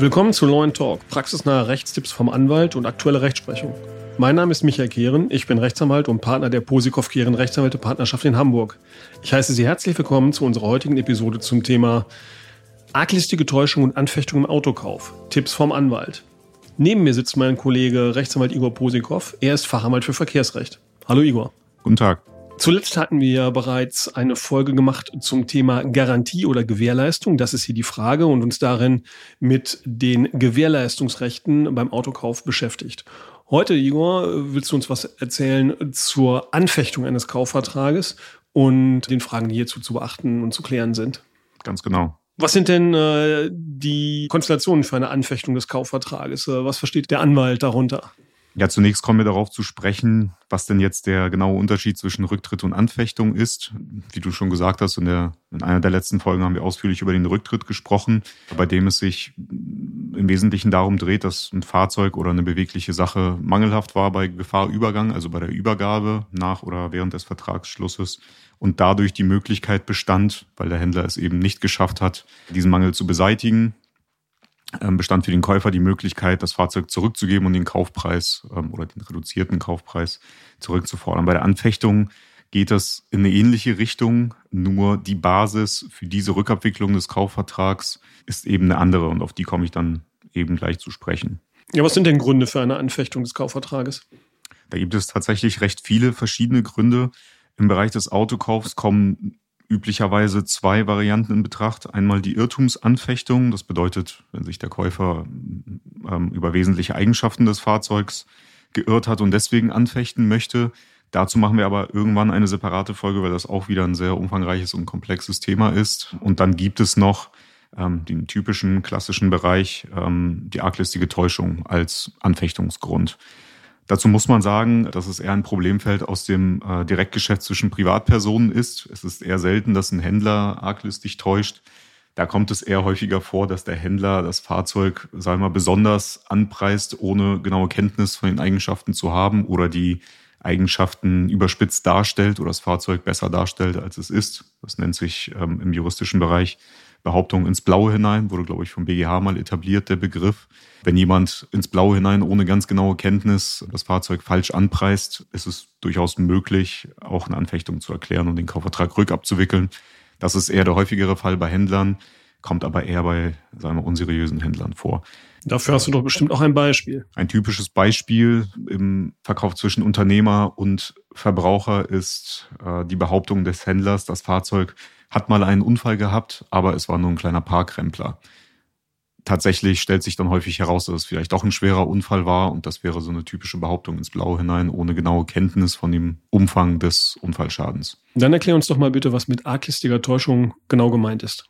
Willkommen zu Law Talk, praxisnahe Rechtstipps vom Anwalt und aktuelle Rechtsprechung. Mein Name ist Michael Kehren, ich bin Rechtsanwalt und Partner der Posikow Kehren Rechtsanwälte Partnerschaft in Hamburg. Ich heiße Sie herzlich willkommen zu unserer heutigen Episode zum Thema Arglistige Täuschung und Anfechtung im Autokauf. Tipps vom Anwalt. Neben mir sitzt mein Kollege Rechtsanwalt Igor Posikow. Er ist Fachanwalt für Verkehrsrecht. Hallo Igor. Guten Tag. Zuletzt hatten wir ja bereits eine Folge gemacht zum Thema Garantie oder Gewährleistung. Das ist hier die Frage und uns darin mit den Gewährleistungsrechten beim Autokauf beschäftigt. Heute, Igor, willst du uns was erzählen zur Anfechtung eines Kaufvertrages und den Fragen, die hierzu zu beachten und zu klären sind? Ganz genau. Was sind denn äh, die Konstellationen für eine Anfechtung des Kaufvertrages? Äh, was versteht der Anwalt darunter? Ja, zunächst kommen wir darauf zu sprechen, was denn jetzt der genaue Unterschied zwischen Rücktritt und Anfechtung ist. Wie du schon gesagt hast, in, der, in einer der letzten Folgen haben wir ausführlich über den Rücktritt gesprochen, bei dem es sich im Wesentlichen darum dreht, dass ein Fahrzeug oder eine bewegliche Sache mangelhaft war bei Gefahrübergang, also bei der Übergabe nach oder während des Vertragsschlusses und dadurch die Möglichkeit bestand, weil der Händler es eben nicht geschafft hat, diesen Mangel zu beseitigen, bestand für den Käufer die Möglichkeit, das Fahrzeug zurückzugeben und den Kaufpreis ähm, oder den reduzierten Kaufpreis zurückzufordern. Bei der Anfechtung geht es in eine ähnliche Richtung, nur die Basis für diese Rückabwicklung des Kaufvertrags ist eben eine andere und auf die komme ich dann eben gleich zu sprechen. Ja, was sind denn Gründe für eine Anfechtung des Kaufvertrages? Da gibt es tatsächlich recht viele verschiedene Gründe. Im Bereich des Autokaufs kommen üblicherweise zwei Varianten in Betracht. Einmal die Irrtumsanfechtung, das bedeutet, wenn sich der Käufer ähm, über wesentliche Eigenschaften des Fahrzeugs geirrt hat und deswegen anfechten möchte. Dazu machen wir aber irgendwann eine separate Folge, weil das auch wieder ein sehr umfangreiches und komplexes Thema ist. Und dann gibt es noch ähm, den typischen klassischen Bereich, ähm, die arglistige Täuschung als Anfechtungsgrund. Dazu muss man sagen, dass es eher ein Problemfeld aus dem äh, Direktgeschäft zwischen Privatpersonen ist. Es ist eher selten, dass ein Händler arglistig täuscht. Da kommt es eher häufiger vor, dass der Händler das Fahrzeug, sagen wir mal, besonders anpreist, ohne genaue Kenntnis von den Eigenschaften zu haben oder die Eigenschaften überspitzt darstellt oder das Fahrzeug besser darstellt, als es ist. Das nennt sich ähm, im juristischen Bereich Behauptung ins Blaue hinein, wurde, glaube ich, vom BGH mal etabliert, der Begriff. Wenn jemand ins Blaue hinein ohne ganz genaue Kenntnis das Fahrzeug falsch anpreist, ist es durchaus möglich, auch eine Anfechtung zu erklären und den Kaufvertrag rückabzuwickeln. Das ist eher der häufigere Fall bei Händlern, kommt aber eher bei, sagen wir, unseriösen Händlern vor. Dafür hast du doch bestimmt auch ein Beispiel. Ein typisches Beispiel im Verkauf zwischen Unternehmer und Verbraucher ist äh, die Behauptung des Händlers, das Fahrzeug hat mal einen Unfall gehabt, aber es war nur ein kleiner Parkrempler. Tatsächlich stellt sich dann häufig heraus, dass es vielleicht doch ein schwerer Unfall war und das wäre so eine typische Behauptung ins Blaue hinein, ohne genaue Kenntnis von dem Umfang des Unfallschadens. Dann erklär uns doch mal bitte, was mit arglistiger Täuschung genau gemeint ist.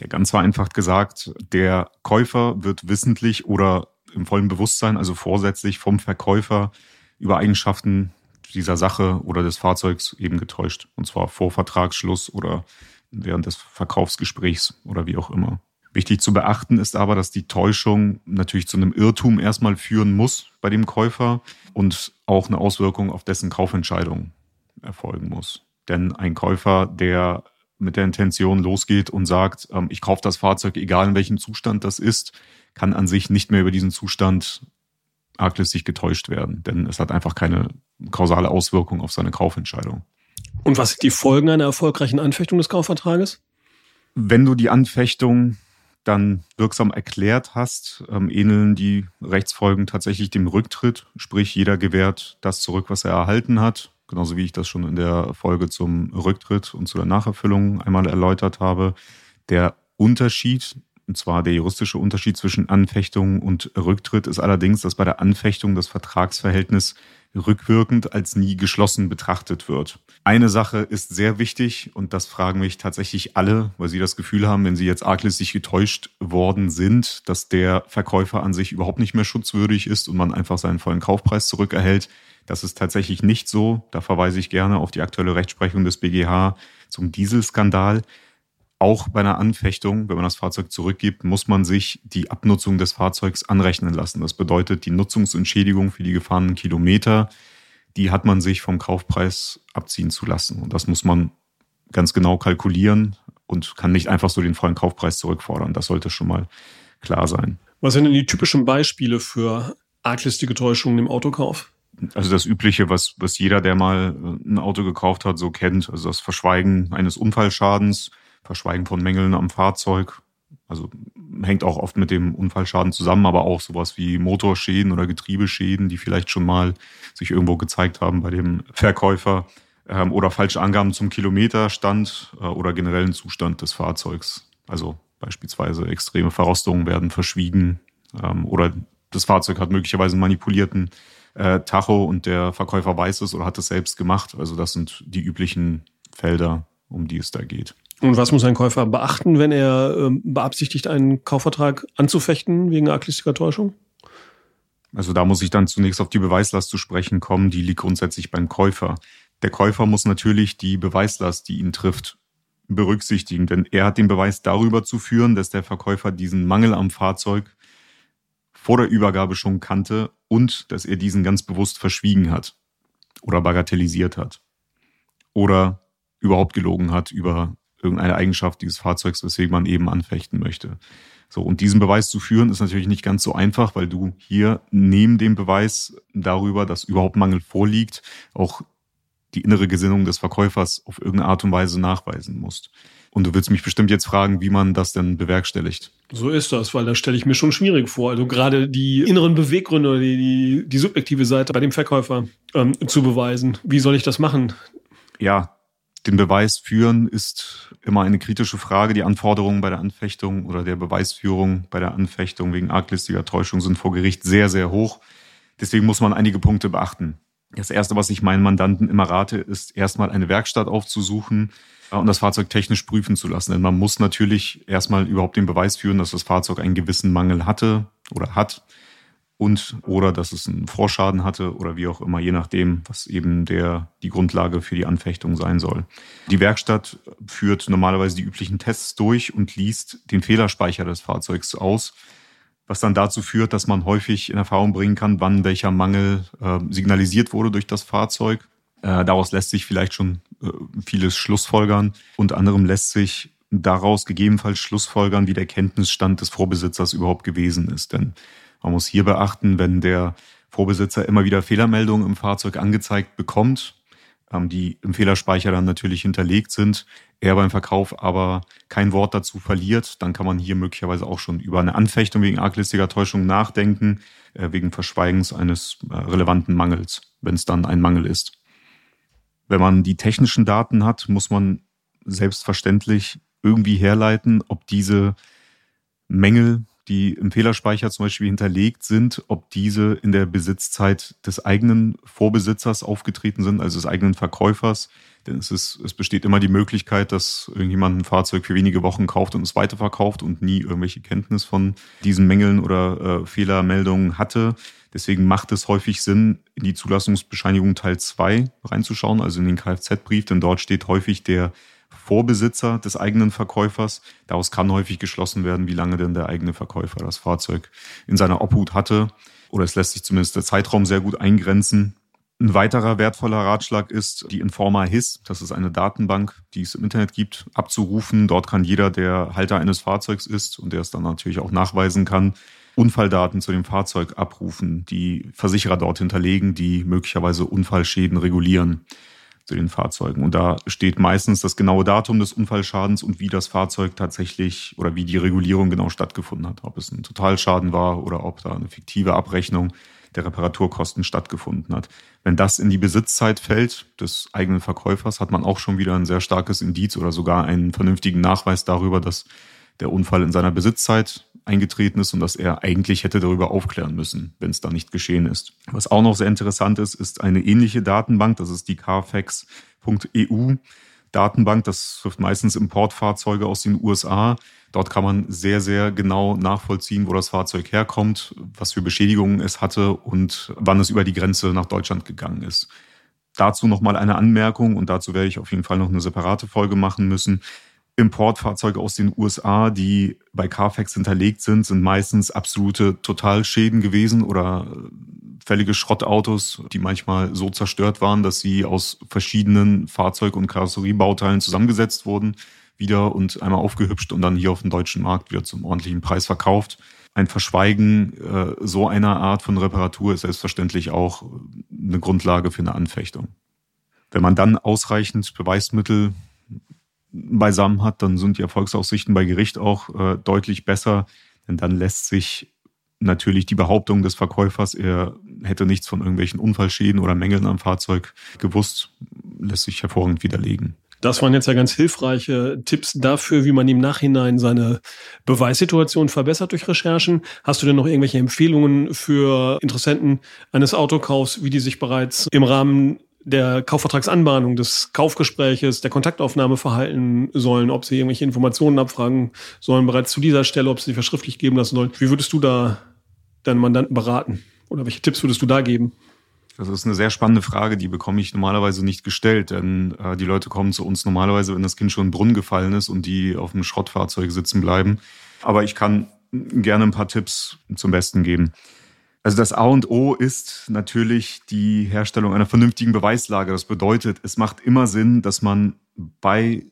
Ja, ganz vereinfacht gesagt, der Käufer wird wissentlich oder im vollen Bewusstsein, also vorsätzlich vom Verkäufer über Eigenschaften dieser Sache oder des Fahrzeugs eben getäuscht. Und zwar vor Vertragsschluss oder während des Verkaufsgesprächs oder wie auch immer. Wichtig zu beachten ist aber, dass die Täuschung natürlich zu einem Irrtum erstmal führen muss bei dem Käufer und auch eine Auswirkung auf dessen Kaufentscheidung erfolgen muss. Denn ein Käufer, der mit der Intention losgeht und sagt, ähm, ich kaufe das Fahrzeug, egal in welchem Zustand das ist, kann an sich nicht mehr über diesen Zustand arglistig getäuscht werden, denn es hat einfach keine kausale Auswirkung auf seine Kaufentscheidung. Und was sind die Folgen einer erfolgreichen Anfechtung des Kaufvertrages? Wenn du die Anfechtung dann wirksam erklärt hast, ähm, ähneln die Rechtsfolgen tatsächlich dem Rücktritt. Sprich, jeder gewährt das zurück, was er erhalten hat. Genauso wie ich das schon in der Folge zum Rücktritt und zu der Nacherfüllung einmal erläutert habe. Der Unterschied, und zwar der juristische Unterschied zwischen Anfechtung und Rücktritt, ist allerdings, dass bei der Anfechtung das Vertragsverhältnis rückwirkend als nie geschlossen betrachtet wird. Eine Sache ist sehr wichtig und das fragen mich tatsächlich alle, weil sie das Gefühl haben, wenn sie jetzt arglistig getäuscht worden sind, dass der Verkäufer an sich überhaupt nicht mehr schutzwürdig ist und man einfach seinen vollen Kaufpreis zurückerhält. Das ist tatsächlich nicht so. Da verweise ich gerne auf die aktuelle Rechtsprechung des BGH zum Dieselskandal auch bei einer Anfechtung, wenn man das Fahrzeug zurückgibt, muss man sich die Abnutzung des Fahrzeugs anrechnen lassen. Das bedeutet die Nutzungsentschädigung für die gefahrenen Kilometer, die hat man sich vom Kaufpreis abziehen zu lassen. Und das muss man ganz genau kalkulieren und kann nicht einfach so den vollen Kaufpreis zurückfordern. Das sollte schon mal klar sein. Was sind denn die typischen Beispiele für arglistige Täuschungen im Autokauf? Also das Übliche, was, was jeder, der mal ein Auto gekauft hat, so kennt. Also das Verschweigen eines Unfallschadens, Verschweigen von Mängeln am Fahrzeug. Also hängt auch oft mit dem Unfallschaden zusammen, aber auch sowas wie Motorschäden oder Getriebeschäden, die vielleicht schon mal sich irgendwo gezeigt haben bei dem Verkäufer ähm, oder falsche Angaben zum Kilometerstand äh, oder generellen Zustand des Fahrzeugs. Also beispielsweise extreme Verrostungen werden verschwiegen ähm, oder das Fahrzeug hat möglicherweise einen manipulierten äh, Tacho und der Verkäufer weiß es oder hat es selbst gemacht. Also das sind die üblichen Felder, um die es da geht. Und was muss ein Käufer beachten, wenn er äh, beabsichtigt, einen Kaufvertrag anzufechten wegen arglistiger Täuschung? Also da muss ich dann zunächst auf die Beweislast zu sprechen kommen. Die liegt grundsätzlich beim Käufer. Der Käufer muss natürlich die Beweislast, die ihn trifft, berücksichtigen, denn er hat den Beweis darüber zu führen, dass der Verkäufer diesen Mangel am Fahrzeug vor der Übergabe schon kannte und dass er diesen ganz bewusst verschwiegen hat oder bagatellisiert hat oder überhaupt gelogen hat über irgendeine Eigenschaft dieses Fahrzeugs, weswegen man eben anfechten möchte. So, und diesen Beweis zu führen, ist natürlich nicht ganz so einfach, weil du hier neben dem Beweis darüber, dass überhaupt Mangel vorliegt, auch die innere Gesinnung des Verkäufers auf irgendeine Art und Weise nachweisen musst. Und du willst mich bestimmt jetzt fragen, wie man das denn bewerkstelligt. So ist das, weil das stelle ich mir schon schwierig vor. Also gerade die inneren Beweggründe oder die, die, die subjektive Seite bei dem Verkäufer ähm, zu beweisen. Wie soll ich das machen? Ja, den Beweis führen ist immer eine kritische Frage. Die Anforderungen bei der Anfechtung oder der Beweisführung bei der Anfechtung wegen arglistiger Täuschung sind vor Gericht sehr, sehr hoch. Deswegen muss man einige Punkte beachten. Das Erste, was ich meinen Mandanten immer rate, ist erstmal eine Werkstatt aufzusuchen und das Fahrzeug technisch prüfen zu lassen. Denn man muss natürlich erstmal überhaupt den Beweis führen, dass das Fahrzeug einen gewissen Mangel hatte oder hat und oder dass es einen Vorschaden hatte oder wie auch immer, je nachdem, was eben der, die Grundlage für die Anfechtung sein soll. Die Werkstatt führt normalerweise die üblichen Tests durch und liest den Fehlerspeicher des Fahrzeugs aus was dann dazu führt, dass man häufig in Erfahrung bringen kann, wann welcher Mangel äh, signalisiert wurde durch das Fahrzeug. Äh, daraus lässt sich vielleicht schon äh, vieles schlussfolgern. Unter anderem lässt sich daraus gegebenenfalls schlussfolgern, wie der Kenntnisstand des Vorbesitzers überhaupt gewesen ist. Denn man muss hier beachten, wenn der Vorbesitzer immer wieder Fehlermeldungen im Fahrzeug angezeigt bekommt, ähm, die im Fehlerspeicher dann natürlich hinterlegt sind, er beim Verkauf aber kein Wort dazu verliert, dann kann man hier möglicherweise auch schon über eine Anfechtung wegen arglistiger Täuschung nachdenken, äh, wegen Verschweigens eines äh, relevanten Mangels, wenn es dann ein Mangel ist. Wenn man die technischen Daten hat, muss man selbstverständlich irgendwie herleiten, ob diese Mängel die im Fehlerspeicher zum Beispiel hinterlegt sind, ob diese in der Besitzzeit des eigenen Vorbesitzers aufgetreten sind, also des eigenen Verkäufers. Denn es, ist, es besteht immer die Möglichkeit, dass irgendjemand ein Fahrzeug für wenige Wochen kauft und es weiterverkauft und nie irgendwelche Kenntnis von diesen Mängeln oder äh, Fehlermeldungen hatte. Deswegen macht es häufig Sinn, in die Zulassungsbescheinigung Teil 2 reinzuschauen, also in den Kfz-Brief, denn dort steht häufig der Vorbesitzer des eigenen Verkäufers. Daraus kann häufig geschlossen werden, wie lange denn der eigene Verkäufer das Fahrzeug in seiner Obhut hatte. Oder es lässt sich zumindest der Zeitraum sehr gut eingrenzen. Ein weiterer wertvoller Ratschlag ist, die Informa HIS, das ist eine Datenbank, die es im Internet gibt, abzurufen. Dort kann jeder, der Halter eines Fahrzeugs ist und der es dann natürlich auch nachweisen kann, Unfalldaten zu dem Fahrzeug abrufen, die Versicherer dort hinterlegen, die möglicherweise Unfallschäden regulieren zu den Fahrzeugen. Und da steht meistens das genaue Datum des Unfallschadens und wie das Fahrzeug tatsächlich oder wie die Regulierung genau stattgefunden hat. Ob es ein Totalschaden war oder ob da eine fiktive Abrechnung der Reparaturkosten stattgefunden hat. Wenn das in die Besitzzeit fällt des eigenen Verkäufers, hat man auch schon wieder ein sehr starkes Indiz oder sogar einen vernünftigen Nachweis darüber, dass der Unfall in seiner Besitzzeit eingetreten ist und dass er eigentlich hätte darüber aufklären müssen, wenn es da nicht geschehen ist. Was auch noch sehr interessant ist, ist eine ähnliche Datenbank, das ist die carfax.eu. Datenbank, das trifft meistens Importfahrzeuge aus den USA. Dort kann man sehr, sehr genau nachvollziehen, wo das Fahrzeug herkommt, was für Beschädigungen es hatte und wann es über die Grenze nach Deutschland gegangen ist. Dazu nochmal eine Anmerkung und dazu werde ich auf jeden Fall noch eine separate Folge machen müssen Importfahrzeuge aus den USA, die bei Carfax hinterlegt sind, sind meistens absolute Totalschäden gewesen oder fällige Schrottautos, die manchmal so zerstört waren, dass sie aus verschiedenen Fahrzeug- und Karosseriebauteilen zusammengesetzt wurden, wieder und einmal aufgehübscht und dann hier auf dem deutschen Markt wieder zum ordentlichen Preis verkauft. Ein Verschweigen äh, so einer Art von Reparatur ist selbstverständlich auch eine Grundlage für eine Anfechtung. Wenn man dann ausreichend Beweismittel beisammen hat, dann sind die Erfolgsaussichten bei Gericht auch äh, deutlich besser, denn dann lässt sich natürlich die Behauptung des Verkäufers, er hätte nichts von irgendwelchen Unfallschäden oder Mängeln am Fahrzeug gewusst, lässt sich hervorragend widerlegen. Das waren jetzt ja ganz hilfreiche Tipps dafür, wie man im Nachhinein seine Beweissituation verbessert durch Recherchen. Hast du denn noch irgendwelche Empfehlungen für Interessenten eines Autokaufs, wie die sich bereits im Rahmen der Kaufvertragsanbahnung, des Kaufgespräches, der Kontaktaufnahme verhalten sollen, ob sie irgendwelche Informationen abfragen sollen, bereits zu dieser Stelle, ob sie verschriftlich geben lassen sollen. Wie würdest du da deinen Mandanten beraten? Oder welche Tipps würdest du da geben? Das ist eine sehr spannende Frage, die bekomme ich normalerweise nicht gestellt, denn äh, die Leute kommen zu uns normalerweise, wenn das Kind schon in den Brunnen gefallen ist und die auf dem Schrottfahrzeug sitzen bleiben. Aber ich kann gerne ein paar Tipps zum Besten geben. Also das A und O ist natürlich die Herstellung einer vernünftigen Beweislage. Das bedeutet, es macht immer Sinn, dass man bei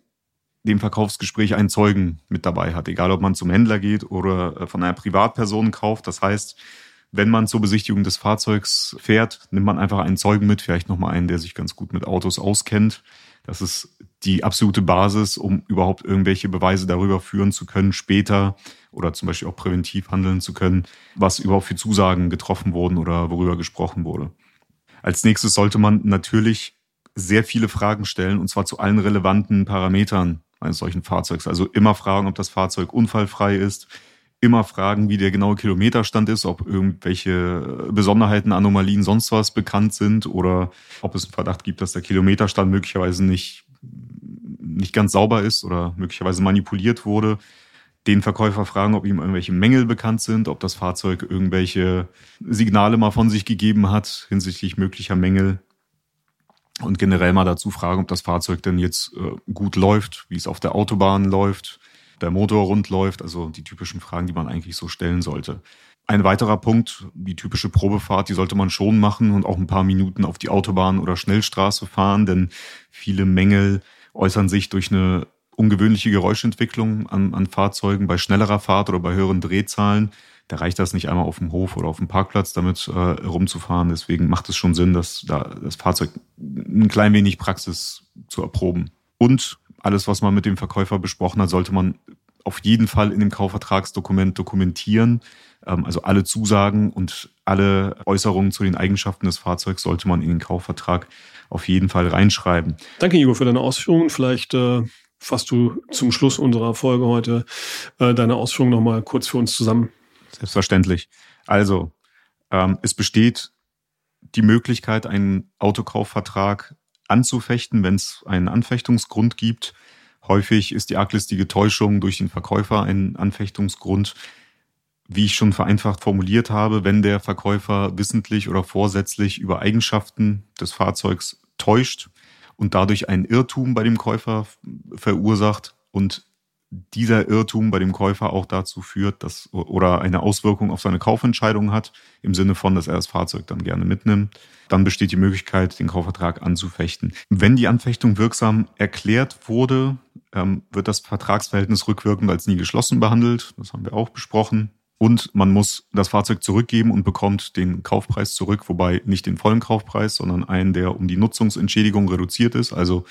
dem Verkaufsgespräch einen Zeugen mit dabei hat, egal ob man zum Händler geht oder äh, von einer Privatperson kauft. Das heißt, wenn man zur Besichtigung des Fahrzeugs fährt, nimmt man einfach einen Zeugen mit, vielleicht nochmal einen, der sich ganz gut mit Autos auskennt. Das ist die absolute Basis, um überhaupt irgendwelche Beweise darüber führen zu können, später oder zum Beispiel auch präventiv handeln zu können, was überhaupt für Zusagen getroffen wurden oder worüber gesprochen wurde. Als nächstes sollte man natürlich sehr viele Fragen stellen, und zwar zu allen relevanten Parametern eines solchen Fahrzeugs. Also immer fragen, ob das Fahrzeug unfallfrei ist, immer fragen, wie der genaue Kilometerstand ist, ob irgendwelche Besonderheiten, Anomalien, sonst was bekannt sind oder ob es einen Verdacht gibt, dass der Kilometerstand möglicherweise nicht, nicht ganz sauber ist oder möglicherweise manipuliert wurde. Den Verkäufer fragen, ob ihm irgendwelche Mängel bekannt sind, ob das Fahrzeug irgendwelche Signale mal von sich gegeben hat hinsichtlich möglicher Mängel. Und generell mal dazu fragen, ob das Fahrzeug denn jetzt äh, gut läuft, wie es auf der Autobahn läuft, der Motor rund läuft, also die typischen Fragen, die man eigentlich so stellen sollte. Ein weiterer Punkt, die typische Probefahrt, die sollte man schon machen und auch ein paar Minuten auf die Autobahn oder Schnellstraße fahren, denn viele Mängel äußern sich durch eine ungewöhnliche Geräuschentwicklung an, an Fahrzeugen bei schnellerer Fahrt oder bei höheren Drehzahlen. Da reicht das nicht einmal auf dem Hof oder auf dem Parkplatz damit äh, rumzufahren. Deswegen macht es schon Sinn, dass da das Fahrzeug ein klein wenig Praxis zu erproben. Und alles, was man mit dem Verkäufer besprochen hat, sollte man auf jeden Fall in dem Kaufvertragsdokument dokumentieren. Ähm, also alle Zusagen und alle Äußerungen zu den Eigenschaften des Fahrzeugs sollte man in den Kaufvertrag auf jeden Fall reinschreiben. Danke, Igor, für deine Ausführungen. Vielleicht äh, fasst du zum Schluss unserer Folge heute äh, deine Ausführungen nochmal kurz für uns zusammen. Selbstverständlich. Also, ähm, es besteht die Möglichkeit, einen Autokaufvertrag anzufechten, wenn es einen Anfechtungsgrund gibt. Häufig ist die arglistige Täuschung durch den Verkäufer ein Anfechtungsgrund. Wie ich schon vereinfacht formuliert habe, wenn der Verkäufer wissentlich oder vorsätzlich über Eigenschaften des Fahrzeugs täuscht und dadurch einen Irrtum bei dem Käufer verursacht und dieser Irrtum bei dem Käufer auch dazu führt, dass oder eine Auswirkung auf seine Kaufentscheidung hat, im Sinne von, dass er das Fahrzeug dann gerne mitnimmt, dann besteht die Möglichkeit, den Kaufvertrag anzufechten. Wenn die Anfechtung wirksam erklärt wurde, ähm, wird das Vertragsverhältnis rückwirkend als nie geschlossen behandelt. Das haben wir auch besprochen. Und man muss das Fahrzeug zurückgeben und bekommt den Kaufpreis zurück, wobei nicht den vollen Kaufpreis, sondern einen, der um die Nutzungsentschädigung reduziert ist, also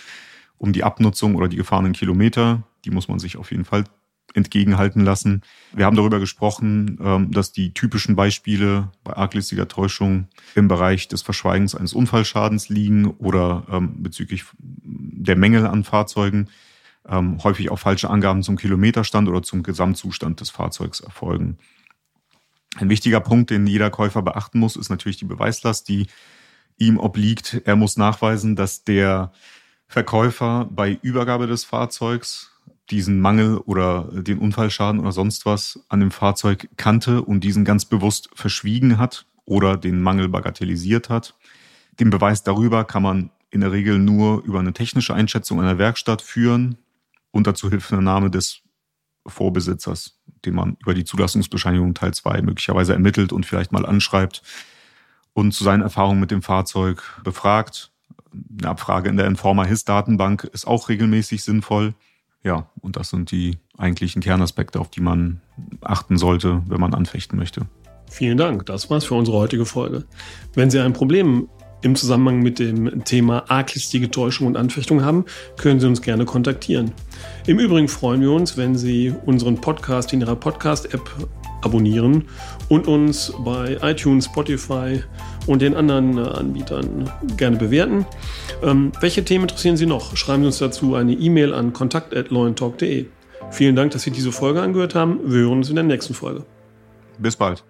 um die Abnutzung oder die gefahrenen Kilometer. Die muss man sich auf jeden Fall entgegenhalten lassen. Wir haben darüber gesprochen, ähm, dass die typischen Beispiele bei arglistiger Täuschung im Bereich des Verschweigens eines Unfallschadens liegen oder ähm, bezüglich der Mängel an Fahrzeugen ähm, häufig auch falsche Angaben zum Kilometerstand oder zum Gesamtzustand des Fahrzeugs erfolgen. Ein wichtiger Punkt, den jeder Käufer beachten muss, ist natürlich die Beweislast, die ihm obliegt. Er muss nachweisen, dass der Verkäufer bei Übergabe des Fahrzeugs diesen Mangel oder den Unfallschaden oder sonst was an dem Fahrzeug kannte und diesen ganz bewusst verschwiegen hat oder den Mangel bagatellisiert hat. Den Beweis darüber kann man in der Regel nur über eine technische Einschätzung einer Werkstatt führen. unter Zuhilfenahme des Vorbesitzers, den man über die Zulassungsbescheinigung Teil 2 möglicherweise ermittelt und vielleicht mal anschreibt und zu seinen Erfahrungen mit dem Fahrzeug befragt. Eine Abfrage in der Informa HIS Datenbank ist auch regelmäßig sinnvoll. Ja, und das sind die eigentlichen Kernaspekte, auf die man achten sollte, wenn man anfechten möchte. Vielen Dank, das war's für unsere heutige Folge. Wenn Sie ein Problem im Zusammenhang mit dem Thema arglistige Täuschung und Anfechtung haben, können Sie uns gerne kontaktieren. Im Übrigen freuen wir uns, wenn Sie unseren Podcast in Ihrer Podcast-App abonnieren und uns bei iTunes, Spotify und den anderen äh, Anbietern gerne bewerten. Ähm, welche Themen interessieren Sie noch? Schreiben Sie uns dazu eine E-Mail an kontakt.lointalk.de. Vielen Dank, dass Sie diese Folge angehört haben. Wir hören uns in der nächsten Folge. Bis bald.